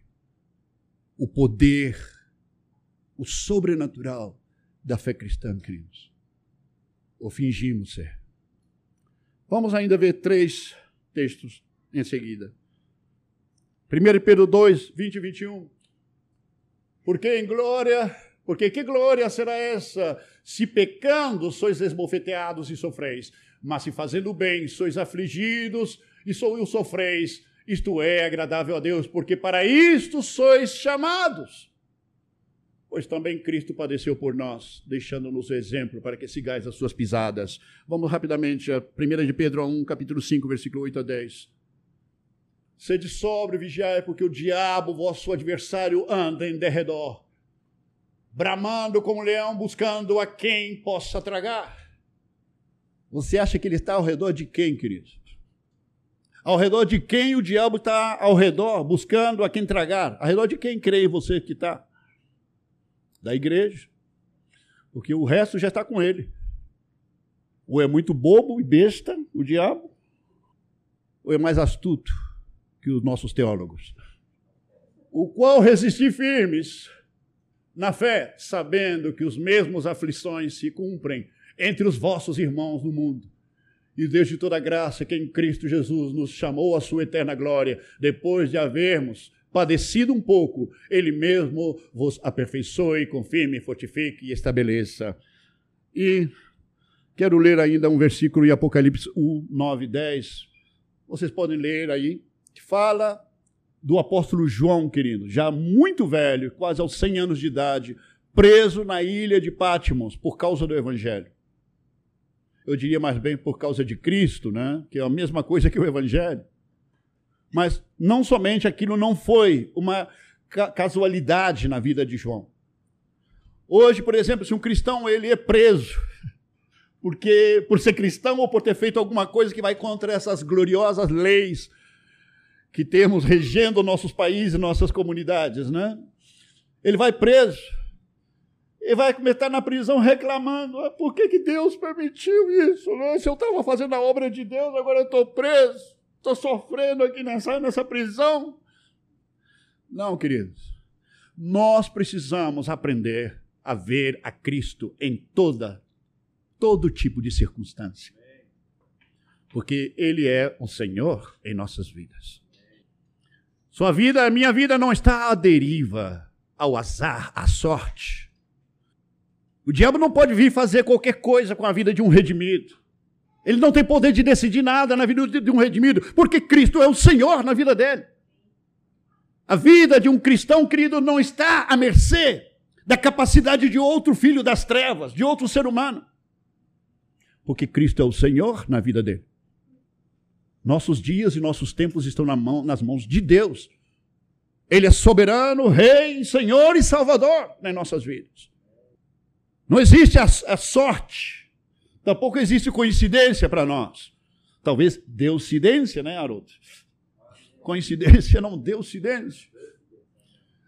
o poder, o sobrenatural da fé cristã, queridos. Ou fingimos ser. Vamos ainda ver três textos em seguida. 1 Pedro 2, 20 e 21. Porque em glória, porque que glória será essa, se pecando sois esbofeteados e sofreis, mas se fazendo bem sois afligidos e sofreis, isto é agradável a Deus, porque para isto sois chamados pois também Cristo padeceu por nós, deixando-nos exemplo para que sigais as suas pisadas. Vamos rapidamente a 1 de Pedro 1, capítulo 5, versículo 8 a 10. Sede sobre, vigiai, porque o diabo, vosso adversário, anda em derredor, bramando como leão, buscando a quem possa tragar. Você acha que ele está ao redor de quem, queridos? Ao redor de quem o diabo está ao redor, buscando a quem tragar? Ao redor de quem crê você que está? da igreja, porque o resto já está com ele. Ou é muito bobo e besta, o diabo, ou é mais astuto que os nossos teólogos. O qual resisti firmes na fé, sabendo que os mesmos aflições se cumprem entre os vossos irmãos no mundo. E Deus de toda graça, que em Cristo Jesus nos chamou à sua eterna glória, depois de havermos padecido um pouco, ele mesmo vos aperfeiçoe, confirme, fortifique e estabeleça. E quero ler ainda um versículo em Apocalipse 1, 9 10. Vocês podem ler aí, que fala do apóstolo João, querido, já muito velho, quase aos 100 anos de idade, preso na ilha de Patmos por causa do evangelho. Eu diria mais bem por causa de Cristo, né? Que é a mesma coisa que o evangelho. Mas não somente aquilo não foi uma casualidade na vida de João. Hoje, por exemplo, se um cristão ele é preso porque por ser cristão ou por ter feito alguma coisa que vai contra essas gloriosas leis que temos regendo nossos países nossas comunidades, né? Ele vai preso. E vai estar na prisão reclamando: ah, por que, que Deus permitiu isso? Né? Se eu estava fazendo a obra de Deus, agora eu estou preso. Estou sofrendo aqui nessa, nessa prisão. Não, queridos. Nós precisamos aprender a ver a Cristo em toda todo tipo de circunstância. porque Ele é o Senhor em nossas vidas. Sua vida, a minha vida não está à deriva, ao azar, à sorte. O diabo não pode vir fazer qualquer coisa com a vida de um redimido. Ele não tem poder de decidir nada na vida de um redimido, porque Cristo é o Senhor na vida dele. A vida de um cristão, querido, não está à mercê da capacidade de outro filho das trevas, de outro ser humano. Porque Cristo é o Senhor na vida dele. Nossos dias e nossos tempos estão na mão, nas mãos de Deus. Ele é soberano, Rei, Senhor e Salvador nas nossas vidas. Não existe a, a sorte, tampouco existe coincidência para nós. Talvez deucidência, né, Haroldo? Coincidência não deucidência.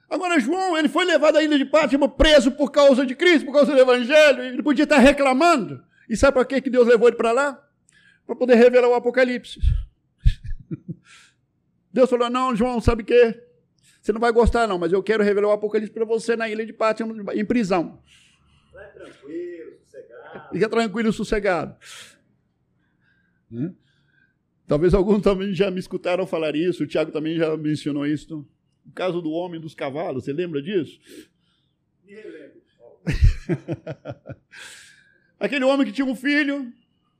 Agora, João, ele foi levado à ilha de Pátimo preso por causa de Cristo, por causa do Evangelho. Ele podia estar reclamando. E sabe para que Deus levou ele para lá? Para poder revelar o Apocalipse. Deus falou: Não, João, sabe o que? Você não vai gostar, não, mas eu quero revelar o Apocalipse para você na ilha de Pátimo, em prisão.
Vai tranquilo, sossegado.
Fica tranquilo, sossegado. Hum? Talvez alguns também já me escutaram falar isso, o Tiago também já mencionou isso. O caso do homem dos cavalos, você lembra disso?
Me relembro.
Aquele homem que tinha um filho,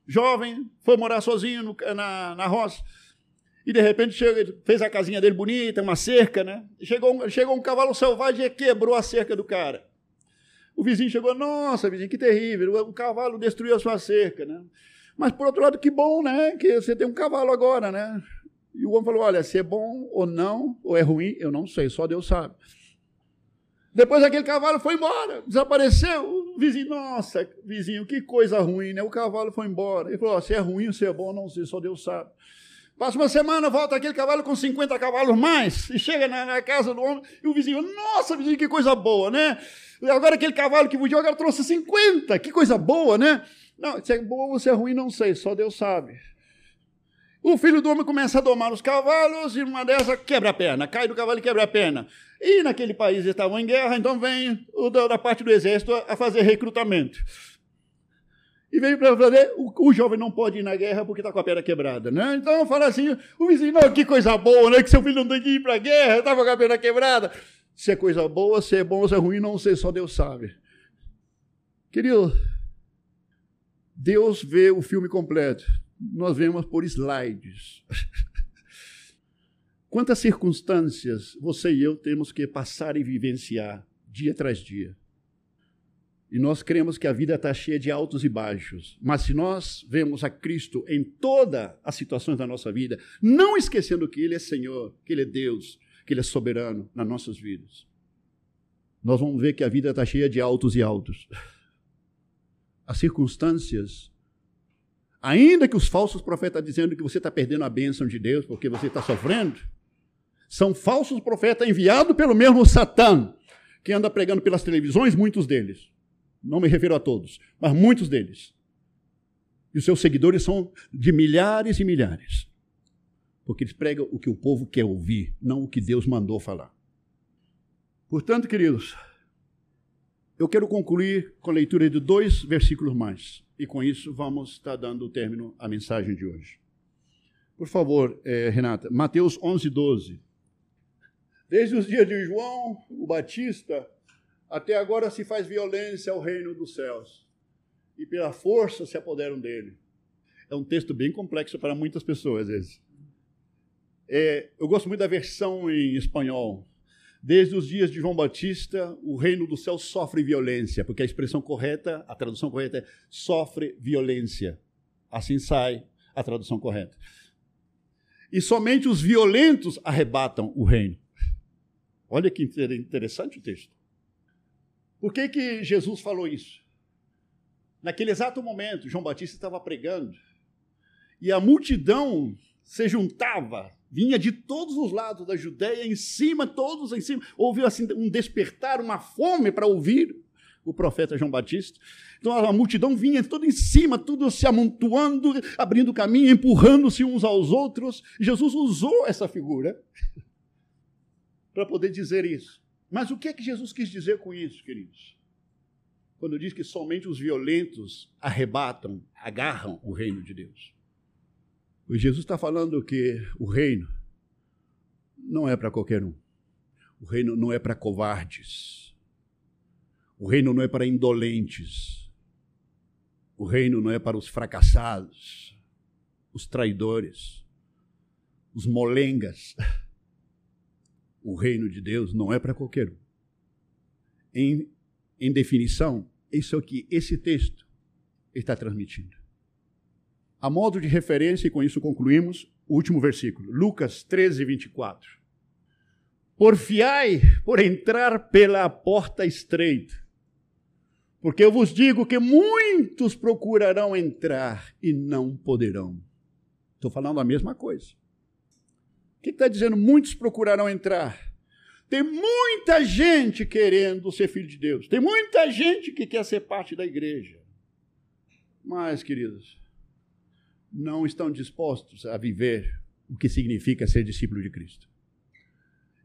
jovem, foi morar sozinho no, na, na roça. E de repente fez a casinha dele bonita, uma cerca, né? Chegou, chegou um cavalo selvagem e quebrou a cerca do cara. O vizinho chegou, nossa, vizinho, que terrível, o cavalo destruiu a sua cerca, né? Mas por outro lado, que bom, né? Que você tem um cavalo agora, né? E o homem falou: olha, se é bom ou não, ou é ruim, eu não sei, só Deus sabe. Depois aquele cavalo foi embora, desapareceu. O vizinho, nossa, vizinho, que coisa ruim, né? O cavalo foi embora. Ele falou: se é ruim se é bom, não sei, só Deus sabe. Passa uma semana, volta aquele cavalo com 50 cavalos mais, e chega na, na, casa do homem, e o vizinho, nossa, vizinho, que coisa boa, né? E agora aquele cavalo que fugiu, agora trouxe 50, que coisa boa, né? Não, se é bom ou se é ruim, não sei, só Deus sabe. O filho do homem começa a domar os cavalos e uma dessa quebra a perna, cai do cavalo e quebra a perna. E naquele país eles estavam em guerra, então vem o da, da parte do exército a fazer recrutamento. E veio para fazer, o, o, jovem não pode ir na guerra porque está com a perna quebrada, né? Então fala assim, o vizinho, não, que coisa boa, né? Que seu filho não tem que ir para a guerra, estava com a perna quebrada. Se é coisa boa, se é bom, se é ruim, não sei, só Deus sabe. Querido, Deus vê o filme completo nós vemos por slides. Quantas circunstâncias você e eu temos que passar e vivenciar dia tras dia? E nós cremos que a vida está cheia de altos e baixos. Mas se nós vemos a Cristo em todas as situações da nossa vida, não esquecendo que Ele é Senhor, que Ele é Deus, que Ele é soberano nas nossas vidas, nós vamos ver que a vida está cheia de altos e altos. As circunstâncias Ainda que os falsos profetas dizendo que você está perdendo a bênção de Deus porque você está sofrendo, são falsos profetas enviados pelo mesmo Satã, que anda pregando pelas televisões, muitos deles. Não me refiro a todos, mas muitos deles. E os seus seguidores são de milhares e milhares. Porque eles pregam o que o povo quer ouvir, não o que Deus mandou falar. Portanto, queridos, eu quero concluir com a leitura de dois versículos mais. E com isso vamos estar dando o término à mensagem de hoje. Por favor, eh, Renata, Mateus 11, 12. Desde os dias de João, o Batista, até agora se faz violência ao reino dos céus, e pela força se apoderam dele. É um texto bem complexo para muitas pessoas, vezes. É, eu gosto muito da versão em espanhol, Desde os dias de João Batista, o reino do céu sofre violência, porque a expressão correta, a tradução correta é sofre violência. Assim sai a tradução correta. E somente os violentos arrebatam o reino. Olha que interessante o texto. Por que, que Jesus falou isso? Naquele exato momento, João Batista estava pregando e a multidão se juntava vinha de todos os lados da Judéia, em cima, todos em cima. Houve assim, um despertar, uma fome para ouvir o profeta João Batista. Então a multidão vinha toda em cima, tudo se amontoando, abrindo caminho, empurrando-se uns aos outros. Jesus usou essa figura para poder dizer isso. Mas o que é que Jesus quis dizer com isso, queridos? Quando diz que somente os violentos arrebatam, agarram o reino de Deus. Jesus está falando que o reino não é para qualquer um. O reino não é para covardes. O reino não é para indolentes. O reino não é para os fracassados, os traidores, os molengas. O reino de Deus não é para qualquer um. Em, em definição, isso é o que esse texto está transmitindo. A modo de referência, e com isso concluímos, o último versículo, Lucas 13, 24. Porfiai por entrar pela porta estreita, porque eu vos digo que muitos procurarão entrar e não poderão. Estou falando a mesma coisa. O que está dizendo? Muitos procurarão entrar. Tem muita gente querendo ser filho de Deus. Tem muita gente que quer ser parte da igreja. Mas, queridos, não estão dispostos a viver o que significa ser discípulo de Cristo.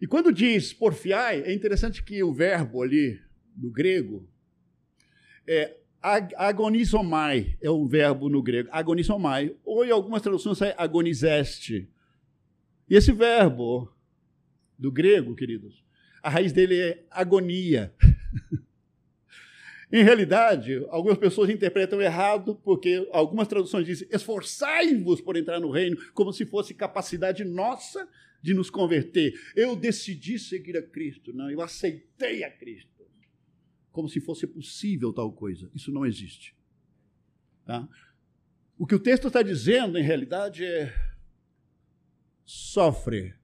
E quando diz porfiai, é interessante que o verbo ali, no grego, é agonizomai, é o verbo no grego, agonizomai, ou em algumas traduções é agonizeste. E esse verbo do grego, queridos, a raiz dele é agonia. Em realidade, algumas pessoas interpretam errado, porque algumas traduções dizem esforçai-vos por entrar no reino, como se fosse capacidade nossa de nos converter. Eu decidi seguir a Cristo, não, eu aceitei a Cristo. Como se fosse possível tal coisa. Isso não existe. Tá? O que o texto está dizendo, em realidade, é sofre,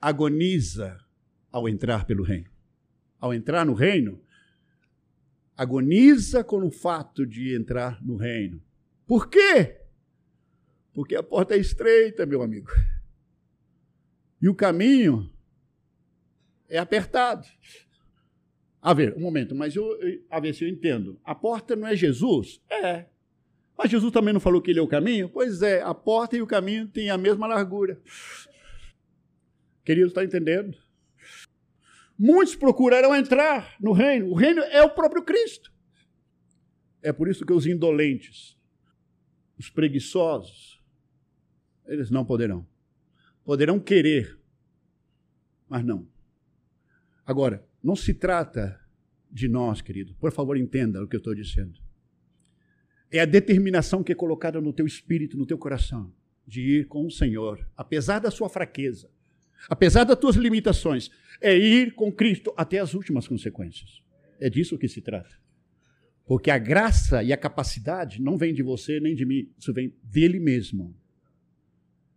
agoniza ao entrar pelo reino. Ao entrar no reino, agoniza com o fato de entrar no reino. Por quê? Porque a porta é estreita, meu amigo. E o caminho é apertado. A ver, um momento, mas eu, a ver se eu entendo. A porta não é Jesus? É. Mas Jesus também não falou que ele é o caminho? Pois é, a porta e o caminho têm a mesma largura. Querido, está entendendo? Muitos procurarão entrar no reino. O reino é o próprio Cristo. É por isso que os indolentes, os preguiçosos, eles não poderão. Poderão querer, mas não. Agora, não se trata de nós, querido. Por favor, entenda o que eu estou dizendo. É a determinação que é colocada no teu espírito, no teu coração, de ir com o Senhor, apesar da sua fraqueza, apesar das tuas limitações, é ir com Cristo até as últimas consequências. É disso que se trata. Porque a graça e a capacidade não vem de você nem de mim, isso vem dele mesmo.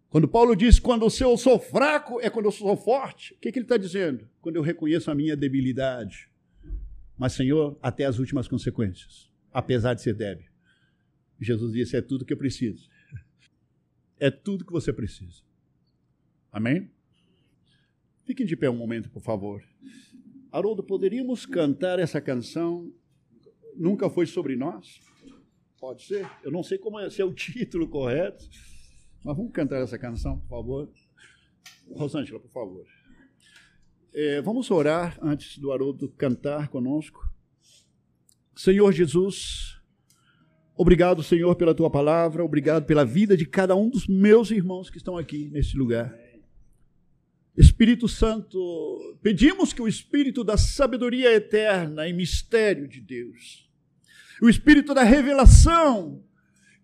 Quando Paulo diz, quando eu sou fraco, é quando eu sou forte. O que, que ele está dizendo? Quando eu reconheço a minha debilidade. Mas, Senhor, até as últimas consequências, apesar de ser débil. Jesus disse: é tudo que eu preciso. É tudo que você precisa. Amém? Fiquem de pé um momento, por favor. Haroldo, poderíamos cantar essa canção Nunca Foi Sobre Nós? Pode ser? Eu não sei como é, se é o título correto, mas vamos cantar essa canção, por favor. Rosângela, por favor. É, vamos orar antes do Haroldo cantar conosco. Senhor Jesus, obrigado, Senhor, pela tua palavra, obrigado pela vida de cada um dos meus irmãos que estão aqui nesse lugar. Espírito Santo, pedimos que o Espírito da sabedoria eterna e mistério de Deus, o Espírito da revelação,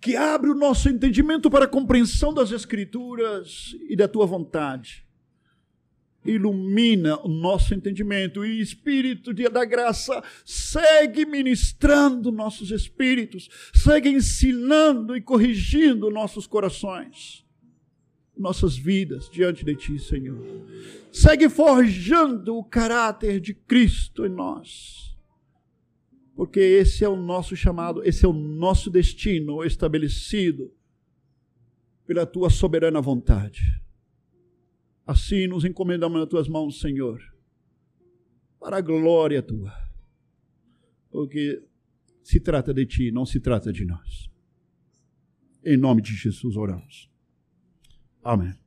que abre o nosso entendimento para a compreensão das Escrituras e da tua vontade, ilumina o nosso entendimento. E Espírito da graça segue ministrando nossos espíritos, segue ensinando e corrigindo nossos corações nossas vidas diante de Ti, Senhor. Segue forjando o caráter de Cristo em nós. Porque esse é o nosso chamado, esse é o nosso destino estabelecido pela Tua soberana vontade. Assim nos encomendamos nas Tuas mãos, Senhor, para a glória Tua. Porque se trata de Ti, não se trata de nós. Em nome de Jesus oramos. Amen.